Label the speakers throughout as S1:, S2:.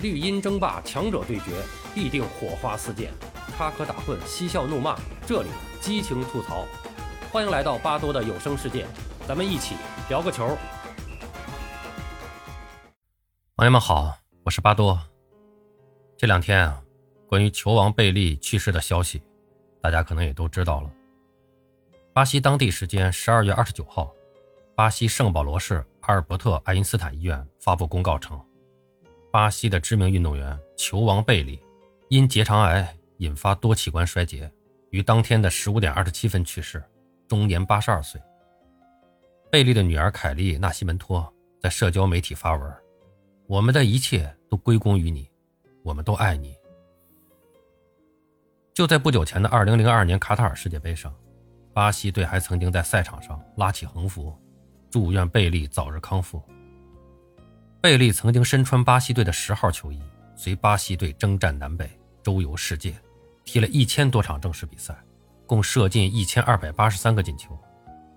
S1: 绿茵争霸，强者对决，必定火花四溅；插科打诨，嬉笑怒骂，这里激情吐槽。欢迎来到巴多的有声世界，咱们一起聊个球。朋友们好，我是巴多。这两天啊，关于球王贝利去世的消息，大家可能也都知道了。巴西当地时间十二月二十九号，巴西圣保罗市阿尔伯特·爱因斯坦医院发布公告称。巴西的知名运动员球王贝利因结肠癌引发多器官衰竭，于当天的十五点二十七分去世，终年八十二岁。贝利的女儿凯莉·纳西门托在社交媒体发文：“我们的一切都归功于你，我们都爱你。”就在不久前的二零零二年卡塔尔世界杯上，巴西队还曾经在赛场上拉起横幅，祝愿贝利早日康复。贝利曾经身穿巴西队的十号球衣，随巴西队征战南北，周游世界，踢了一千多场正式比赛，共射进一千二百八十三个进球。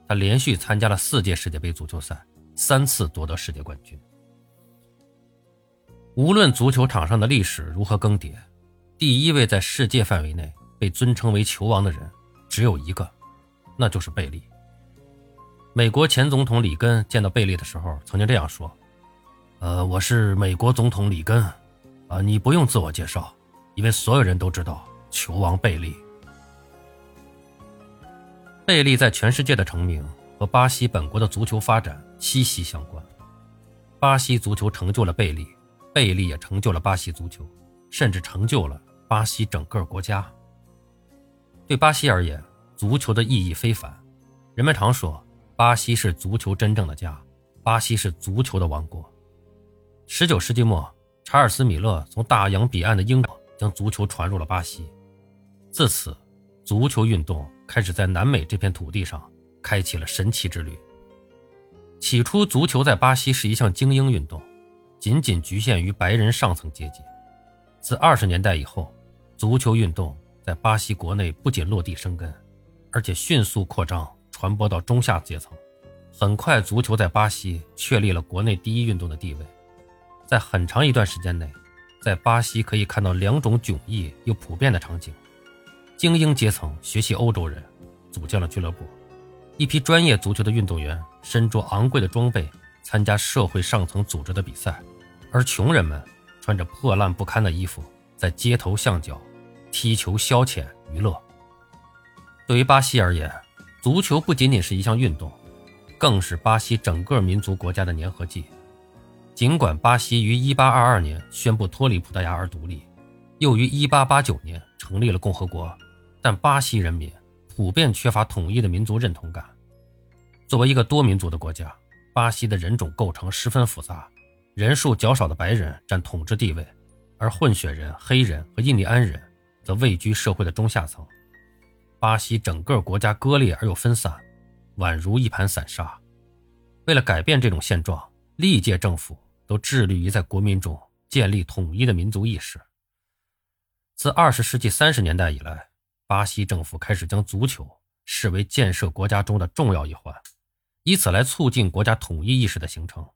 S1: 他连续参加了四届世界杯足球赛，三次夺得世界冠军。无论足球场上的历史如何更迭，第一位在世界范围内被尊称为球王的人只有一个，那就是贝利。美国前总统里根见到贝利的时候，曾经这样说。呃，我是美国总统里根，啊，你不用自我介绍，因为所有人都知道球王贝利。贝利在全世界的成名和巴西本国的足球发展息息相关。巴西足球成就了贝利，贝利也成就了巴西足球，甚至成就了巴西整个国家。对巴西而言，足球的意义非凡。人们常说，巴西是足球真正的家，巴西是足球的王国。十九世纪末，查尔斯·米勒从大洋彼岸的英国将足球传入了巴西，自此，足球运动开始在南美这片土地上开启了神奇之旅。起初，足球在巴西是一项精英运动，仅仅局限于白人上层阶级。自二十年代以后，足球运动在巴西国内不仅落地生根，而且迅速扩张，传播到中下阶层。很快，足球在巴西确立了国内第一运动的地位。在很长一段时间内，在巴西可以看到两种迥异又普遍的场景：精英阶层学习欧洲人，组建了俱乐部；一批专业足球的运动员身着昂贵的装备，参加社会上层组织的比赛；而穷人们穿着破烂不堪的衣服，在街头巷角踢球消遣娱乐。对于巴西而言，足球不仅仅是一项运动，更是巴西整个民族国家的粘合剂。尽管巴西于1822年宣布脱离葡萄牙而独立，又于1889年成立了共和国，但巴西人民普遍缺乏统一的民族认同感。作为一个多民族的国家，巴西的人种构成十分复杂，人数较少的白人占统治地位，而混血人、黑人和印第安人则位居社会的中下层。巴西整个国家割裂而又分散，宛如一盘散沙。为了改变这种现状，历届政府都致力于在国民中建立统一的民族意识。自二十世纪三十年代以来，巴西政府开始将足球视为建设国家中的重要一环，以此来促进国家统一意识的形成。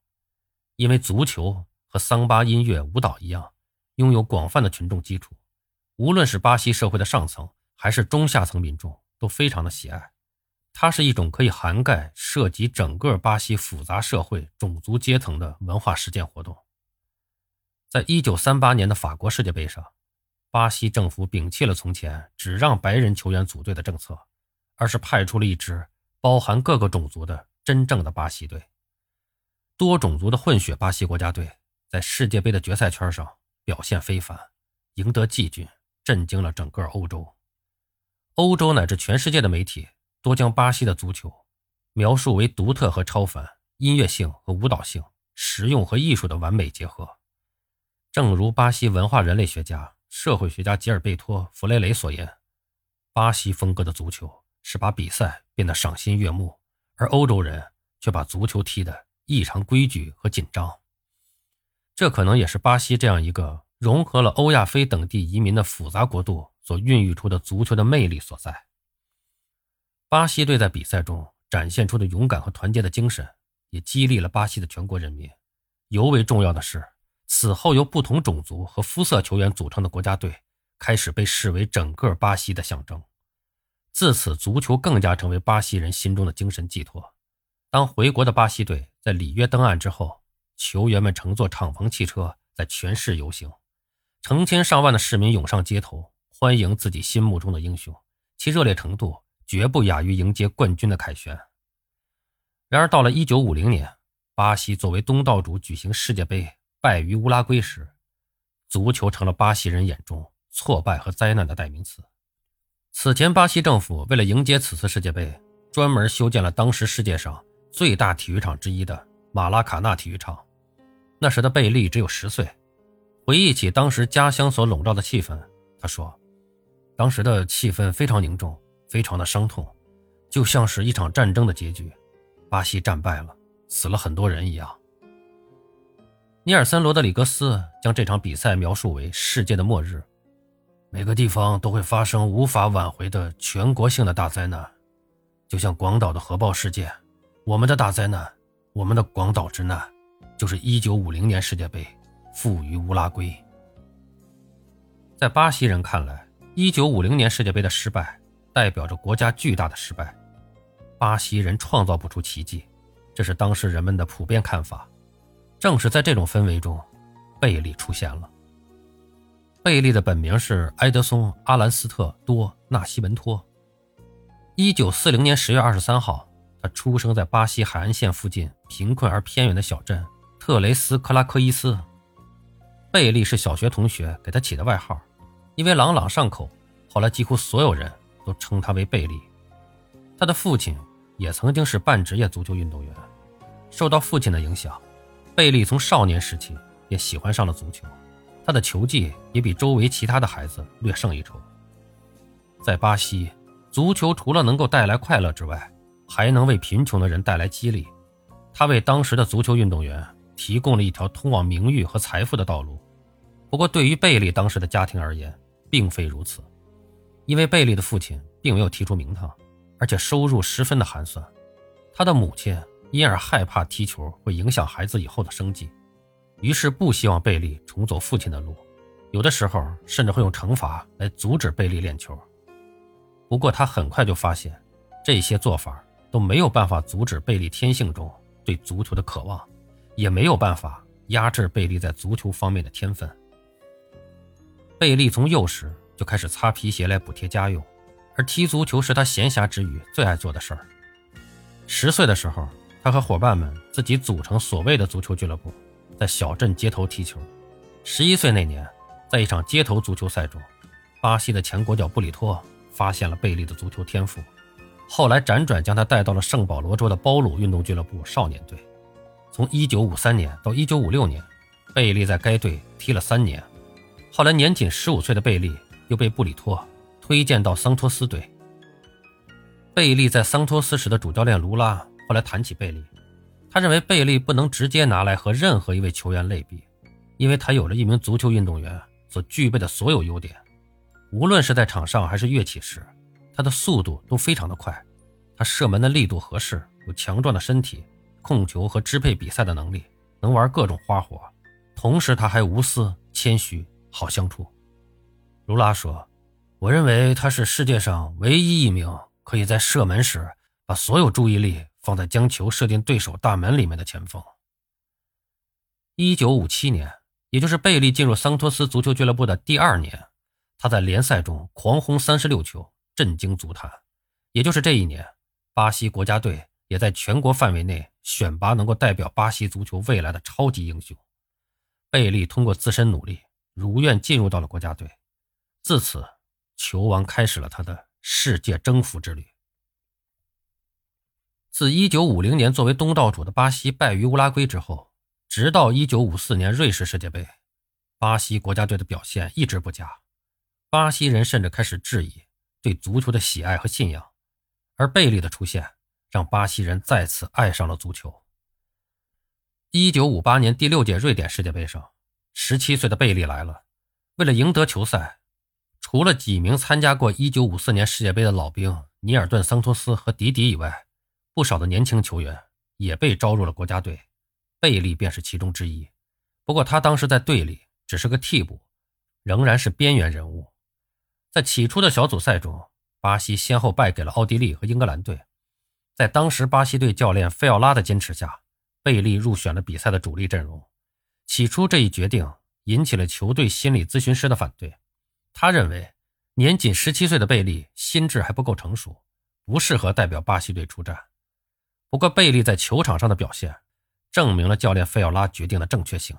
S1: 因为足球和桑巴音乐、舞蹈一样，拥有广泛的群众基础，无论是巴西社会的上层还是中下层民众，都非常的喜爱。它是一种可以涵盖涉及整个巴西复杂社会、种族阶层的文化实践活动。在一九三八年的法国世界杯上，巴西政府摒弃了从前只让白人球员组队的政策，而是派出了一支包含各个种族的真正的巴西队。多种族的混血巴西国家队在世界杯的决赛圈上表现非凡，赢得季军，震惊了整个欧洲、欧洲乃至全世界的媒体。多将巴西的足球描述为独特和超凡，音乐性和舞蹈性，实用和艺术的完美结合。正如巴西文化人类学家、社会学家吉尔贝托·弗雷雷所言，巴西风格的足球是把比赛变得赏心悦目，而欧洲人却把足球踢得异常规矩和紧张。这可能也是巴西这样一个融合了欧亚非等地移民的复杂国度所孕育出的足球的魅力所在。巴西队在比赛中展现出的勇敢和团结的精神，也激励了巴西的全国人民。尤为重要的是，此后由不同种族和肤色球员组成的国家队开始被视为整个巴西的象征。自此，足球更加成为巴西人心中的精神寄托。当回国的巴西队在里约登岸之后，球员们乘坐敞篷汽车在全市游行，成千上万的市民涌上街头，欢迎自己心目中的英雄，其热烈程度绝不亚于迎接冠军的凯旋。然而，到了1950年，巴西作为东道主举行世界杯，败于乌拉圭时，足球成了巴西人眼中挫败和灾难的代名词。此前，巴西政府为了迎接此次世界杯，专门修建了当时世界上最大体育场之一的马拉卡纳体育场。那时的贝利只有十岁，回忆起当时家乡所笼罩的气氛，他说：“当时的气氛非常凝重，非常的伤痛，就像是一场战争的结局，巴西战败了，死了很多人一样。”尼尔森·罗德里格斯将这场比赛描述为世界的末日。每个地方都会发生无法挽回的全国性的大灾难，就像广岛的核爆事件。我们的大灾难，我们的广岛之难，就是1950年世界杯负于乌拉圭。在巴西人看来，1950年世界杯的失败代表着国家巨大的失败。巴西人创造不出奇迹，这是当时人们的普遍看法。正是在这种氛围中，贝利出现了。贝利的本名是埃德松·阿兰斯特·多·纳西门托。一九四零年十月二十三号，他出生在巴西海岸线附近贫困而偏远的小镇特雷斯克拉科伊斯。贝利是小学同学给他起的外号，因为朗朗上口，后来几乎所有人都称他为贝利。他的父亲也曾经是半职业足球运动员，受到父亲的影响，贝利从少年时期也喜欢上了足球。他的球技也比周围其他的孩子略胜一筹。在巴西，足球除了能够带来快乐之外，还能为贫穷的人带来激励。他为当时的足球运动员提供了一条通往名誉和财富的道路。不过，对于贝利当时的家庭而言，并非如此，因为贝利的父亲并没有提出名堂，而且收入十分的寒酸。他的母亲因而害怕踢球会影响孩子以后的生计。于是不希望贝利重走父亲的路，有的时候甚至会用惩罚来阻止贝利练球。不过他很快就发现，这些做法都没有办法阻止贝利天性中对足球的渴望，也没有办法压制贝利在足球方面的天分。贝利从幼时就开始擦皮鞋来补贴家用，而踢足球是他闲暇之余最爱做的事儿。十岁的时候，他和伙伴们自己组成所谓的足球俱乐部。在小镇街头踢球。十一岁那年，在一场街头足球赛中，巴西的前国脚布里托发现了贝利的足球天赋，后来辗转将他带到了圣保罗州的包鲁运动俱乐部少年队。从1953年到1956年，贝利在该队踢了三年。后来年仅十五岁的贝利又被布里托推荐到桑托斯队。贝利在桑托斯时的主教练卢拉后来谈起贝利。他认为贝利不能直接拿来和任何一位球员类比，因为他有了一名足球运动员所具备的所有优点，无论是在场上还是跃起时，他的速度都非常的快，他射门的力度合适，有强壮的身体，控球和支配比赛的能力，能玩各种花活，同时他还无私、谦虚、好相处。卢拉说：“我认为他是世界上唯一一名可以在射门时把所有注意力。”放在将球射进对手大门里面的前锋。一九五七年，也就是贝利进入桑托斯足球俱乐部的第二年，他在联赛中狂轰三十六球，震惊足坛。也就是这一年，巴西国家队也在全国范围内选拔能够代表巴西足球未来的超级英雄。贝利通过自身努力，如愿进入到了国家队。自此，球王开始了他的世界征服之旅。自1950年作为东道主的巴西败于乌拉圭之后，直到1954年瑞士世界杯，巴西国家队的表现一直不佳。巴西人甚至开始质疑对足球的喜爱和信仰，而贝利的出现让巴西人再次爱上了足球。1958年第六届瑞典世界杯上，17岁的贝利来了。为了赢得球赛，除了几名参加过1954年世界杯的老兵尼尔顿·桑托斯和迪迪以外，不少的年轻球员也被招入了国家队，贝利便是其中之一。不过他当时在队里只是个替补，仍然是边缘人物。在起初的小组赛中，巴西先后败给了奥地利和英格兰队。在当时巴西队教练费奥拉的坚持下，贝利入选了比赛的主力阵容。起初这一决定引起了球队心理咨询师的反对，他认为年仅十七岁的贝利心智还不够成熟，不适合代表巴西队出战。不过贝利在球场上的表现，证明了教练费奥拉决定的正确性。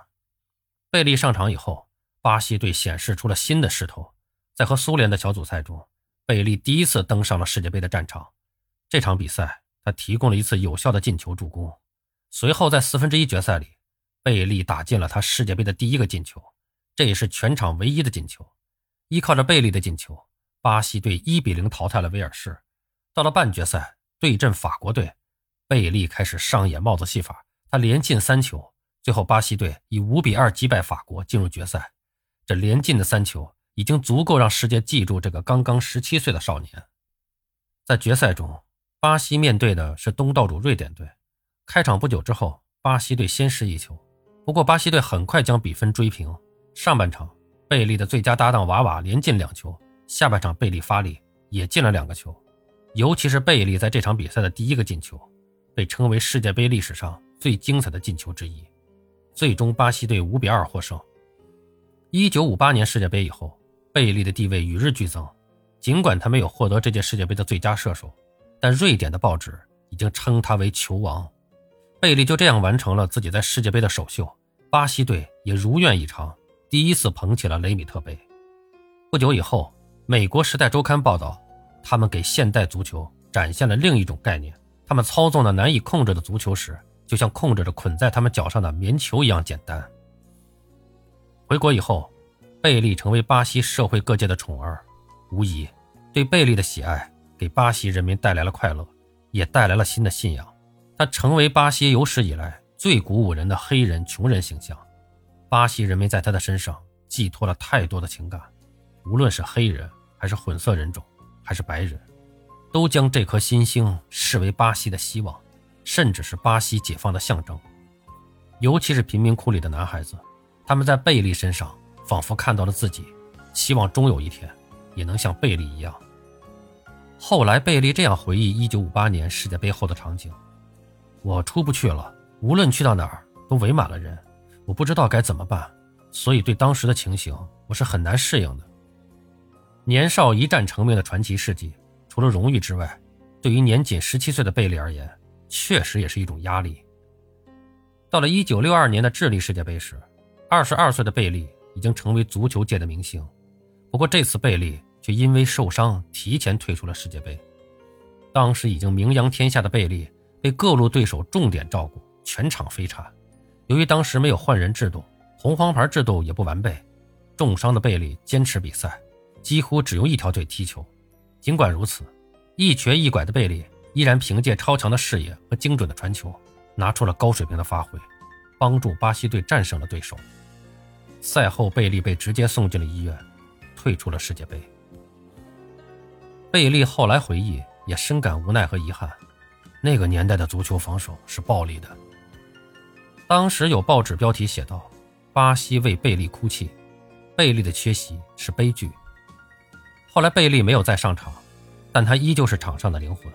S1: 贝利上场以后，巴西队显示出了新的势头。在和苏联的小组赛中，贝利第一次登上了世界杯的战场。这场比赛，他提供了一次有效的进球助攻。随后，在四分之一决赛里，贝利打进了他世界杯的第一个进球，这也是全场唯一的进球。依靠着贝利的进球，巴西队一比零淘汰了威尔士。到了半决赛，对阵法国队，贝利开始上演帽子戏法，他连进三球。最后，巴西队以五比二击败法国，进入决赛。这连进的三球已经足够让世界记住这个刚刚十七岁的少年。在决赛中，巴西面对的是东道主瑞典队。开场不久之后，巴西队先失一球，不过巴西队很快将比分追平。上半场，贝利的最佳搭档瓦瓦连进两球；下半场，贝利发力也进了两个球，尤其是贝利在这场比赛的第一个进球，被称为世界杯历史上最精彩的进球之一。最终，巴西队五比二获胜。一九五八年世界杯以后，贝利的地位与日俱增。尽管他没有获得这届世界杯的最佳射手，但瑞典的报纸已经称他为球王。贝利就这样完成了自己在世界杯的首秀。巴西队也如愿以偿，第一次捧起了雷米特杯。不久以后，美国《时代周刊》报道，他们给现代足球展现了另一种概念：他们操纵了难以控制的足球时。就像控制着捆在他们脚上的棉球一样简单。回国以后，贝利成为巴西社会各界的宠儿，无疑对贝利的喜爱给巴西人民带来了快乐，也带来了新的信仰。他成为巴西有史以来最鼓舞人的黑人穷人形象。巴西人民在他的身上寄托了太多的情感，无论是黑人，还是混色人种，还是白人，都将这颗新星视为巴西的希望。甚至是巴西解放的象征，尤其是贫民窟里的男孩子，他们在贝利身上仿佛看到了自己，希望终有一天也能像贝利一样。后来，贝利这样回忆1958年世界杯后的场景：“我出不去了，无论去到哪儿都围满了人，我不知道该怎么办，所以对当时的情形我是很难适应的。”年少一战成名的传奇事迹，除了荣誉之外，对于年仅17岁的贝利而言，确实也是一种压力。到了1962年的智利世界杯时，22岁的贝利已经成为足球界的明星。不过这次贝利却因为受伤提前退出了世界杯。当时已经名扬天下的贝利被各路对手重点照顾，全场飞铲。由于当时没有换人制度，红黄牌制度也不完备，重伤的贝利坚持比赛，几乎只用一条腿踢球。尽管如此，一瘸一拐的贝利。依然凭借超强的视野和精准的传球，拿出了高水平的发挥，帮助巴西队战胜了对手。赛后，贝利被直接送进了医院，退出了世界杯。贝利后来回忆，也深感无奈和遗憾。那个年代的足球防守是暴力的。当时有报纸标题写道：“巴西为贝利哭泣，贝利的缺席是悲剧。”后来，贝利没有再上场，但他依旧是场上的灵魂。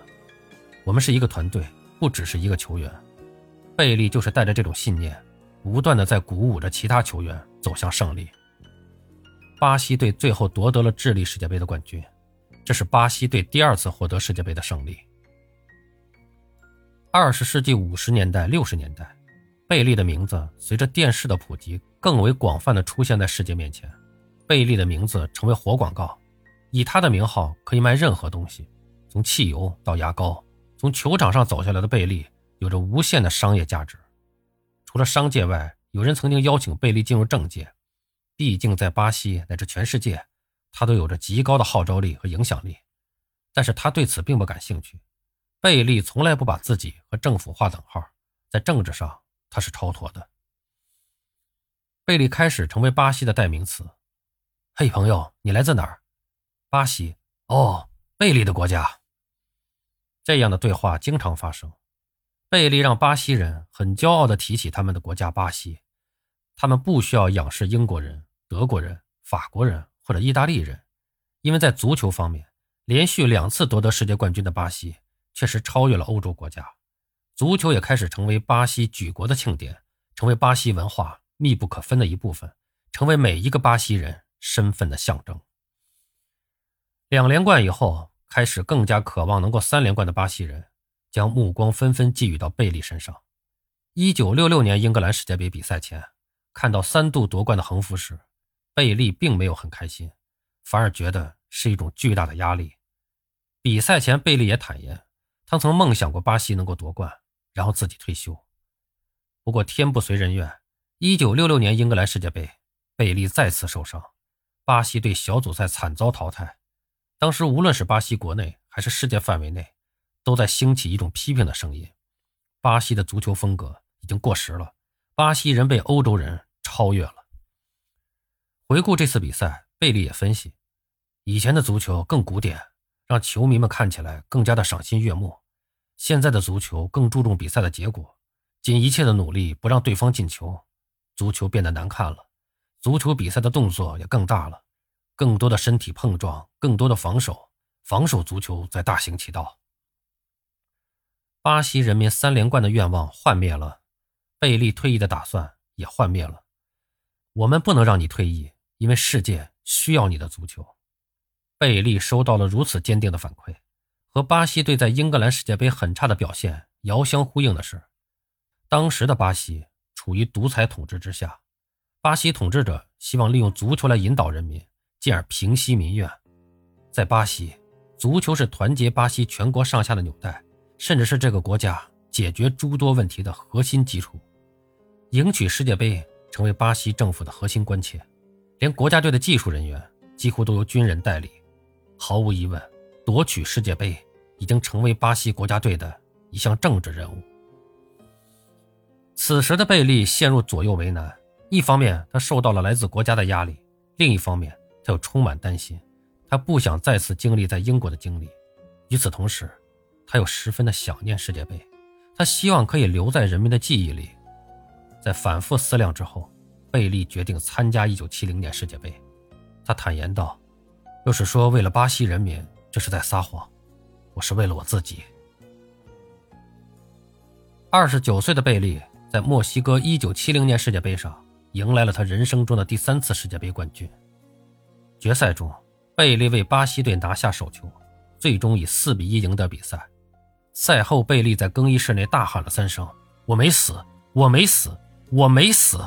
S1: 我们是一个团队，不只是一个球员。贝利就是带着这种信念，不断的在鼓舞着其他球员走向胜利。巴西队最后夺得了智利世界杯的冠军，这是巴西队第二次获得世界杯的胜利。二十世纪五十年代、六十年代，贝利的名字随着电视的普及，更为广泛的出现在世界面前。贝利的名字成为活广告，以他的名号可以卖任何东西，从汽油到牙膏。从球场上走下来的贝利有着无限的商业价值。除了商界外，有人曾经邀请贝利进入政界，毕竟在巴西乃至全世界，他都有着极高的号召力和影响力。但是他对此并不感兴趣。贝利从来不把自己和政府划等号，在政治上他是超脱的。贝利开始成为巴西的代名词。嘿，朋友，你来自哪儿？巴西。哦，贝利的国家。这样的对话经常发生，贝利让巴西人很骄傲地提起他们的国家巴西。他们不需要仰视英国人、德国人、法国人或者意大利人，因为在足球方面，连续两次夺得世界冠军的巴西确实超越了欧洲国家。足球也开始成为巴西举国的庆典，成为巴西文化密不可分的一部分，成为每一个巴西人身份的象征。两连冠以后，开始更加渴望能够三连冠的巴西人，将目光纷纷寄予到贝利身上。一九六六年英格兰世界杯比赛前，看到三度夺冠的横幅时，贝利并没有很开心，反而觉得是一种巨大的压力。比赛前，贝利也坦言，他曾梦想过巴西能够夺冠，然后自己退休。不过天不遂人愿，一九六六年英格兰世界杯，贝利再次受伤，巴西队小组赛惨遭淘汰。当时，无论是巴西国内还是世界范围内，都在兴起一种批评的声音：巴西的足球风格已经过时了，巴西人被欧洲人超越了。回顾这次比赛，贝利也分析，以前的足球更古典，让球迷们看起来更加的赏心悦目；现在的足球更注重比赛的结果，尽一切的努力不让对方进球，足球变得难看了，足球比赛的动作也更大了。更多的身体碰撞，更多的防守，防守足球在大行其道。巴西人民三连冠的愿望幻灭了，贝利退役的打算也幻灭了。我们不能让你退役，因为世界需要你的足球。贝利收到了如此坚定的反馈，和巴西队在英格兰世界杯很差的表现遥相呼应的是，当时的巴西处于独裁统治之下，巴西统治者希望利用足球来引导人民。进而平息民怨。在巴西，足球是团结巴西全国上下的纽带，甚至是这个国家解决诸多问题的核心基础。赢取世界杯成为巴西政府的核心关切，连国家队的技术人员几乎都由军人代理。毫无疑问，夺取世界杯已经成为巴西国家队的一项政治任务。此时的贝利陷入左右为难：一方面，他受到了来自国家的压力；另一方面，他又充满担心，他不想再次经历在英国的经历。与此同时，他又十分的想念世界杯，他希望可以留在人民的记忆里。在反复思量之后，贝利决定参加1970年世界杯。他坦言道：“若是说为了巴西人民，这是在撒谎；我是为了我自己。”二十九岁的贝利在墨西哥1970年世界杯上迎来了他人生中的第三次世界杯冠军。决赛中，贝利为巴西队拿下首球，最终以四比一赢得比赛。赛后，贝利在更衣室内大喊了三声：“我没死，我没死，我没死。”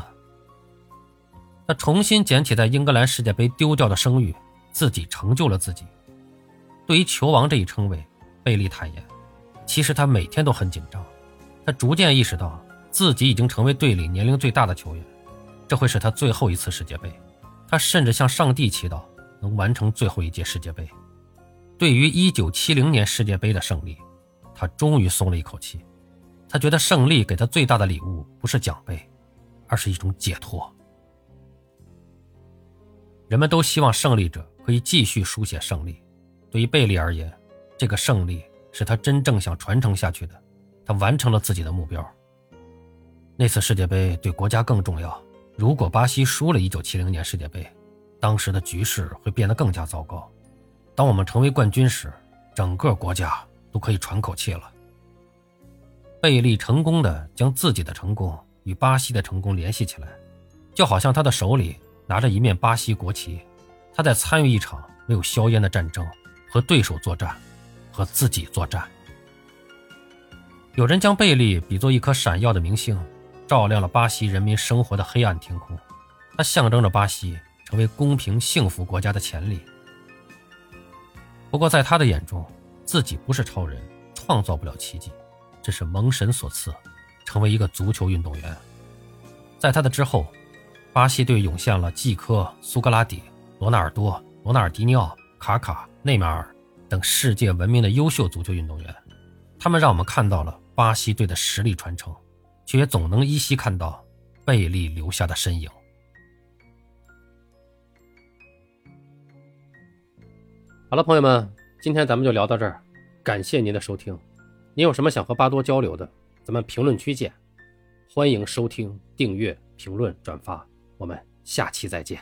S1: 他重新捡起在英格兰世界杯丢掉的声誉，自己成就了自己。对于球王这一称谓，贝利坦言，其实他每天都很紧张。他逐渐意识到自己已经成为队里年龄最大的球员，这会是他最后一次世界杯。他甚至向上帝祈祷能完成最后一届世界杯。对于1970年世界杯的胜利，他终于松了一口气。他觉得胜利给他最大的礼物不是奖杯，而是一种解脱。人们都希望胜利者可以继续书写胜利。对于贝利而言，这个胜利是他真正想传承下去的。他完成了自己的目标。那次世界杯对国家更重要。如果巴西输了1970年世界杯，当时的局势会变得更加糟糕。当我们成为冠军时，整个国家都可以喘口气了。贝利成功的将自己的成功与巴西的成功联系起来，就好像他的手里拿着一面巴西国旗，他在参与一场没有硝烟的战争，和对手作战，和自己作战。有人将贝利比作一颗闪耀的明星。照亮了巴西人民生活的黑暗天空，它象征着巴西成为公平幸福国家的潜力。不过，在他的眼中，自己不是超人，创造不了奇迹，这是蒙神所赐，成为一个足球运动员。在他的之后，巴西队涌现了季科、苏格拉底、罗纳尔多、罗纳尔迪尼奥、卡卡、内马尔等世界闻名的优秀足球运动员，他们让我们看到了巴西队的实力传承。却也总能依稀看到贝利留下的身影。好了，朋友们，今天咱们就聊到这儿，感谢您的收听。您有什么想和巴多交流的，咱们评论区见。欢迎收听、订阅、评论、转发。我们下期再见。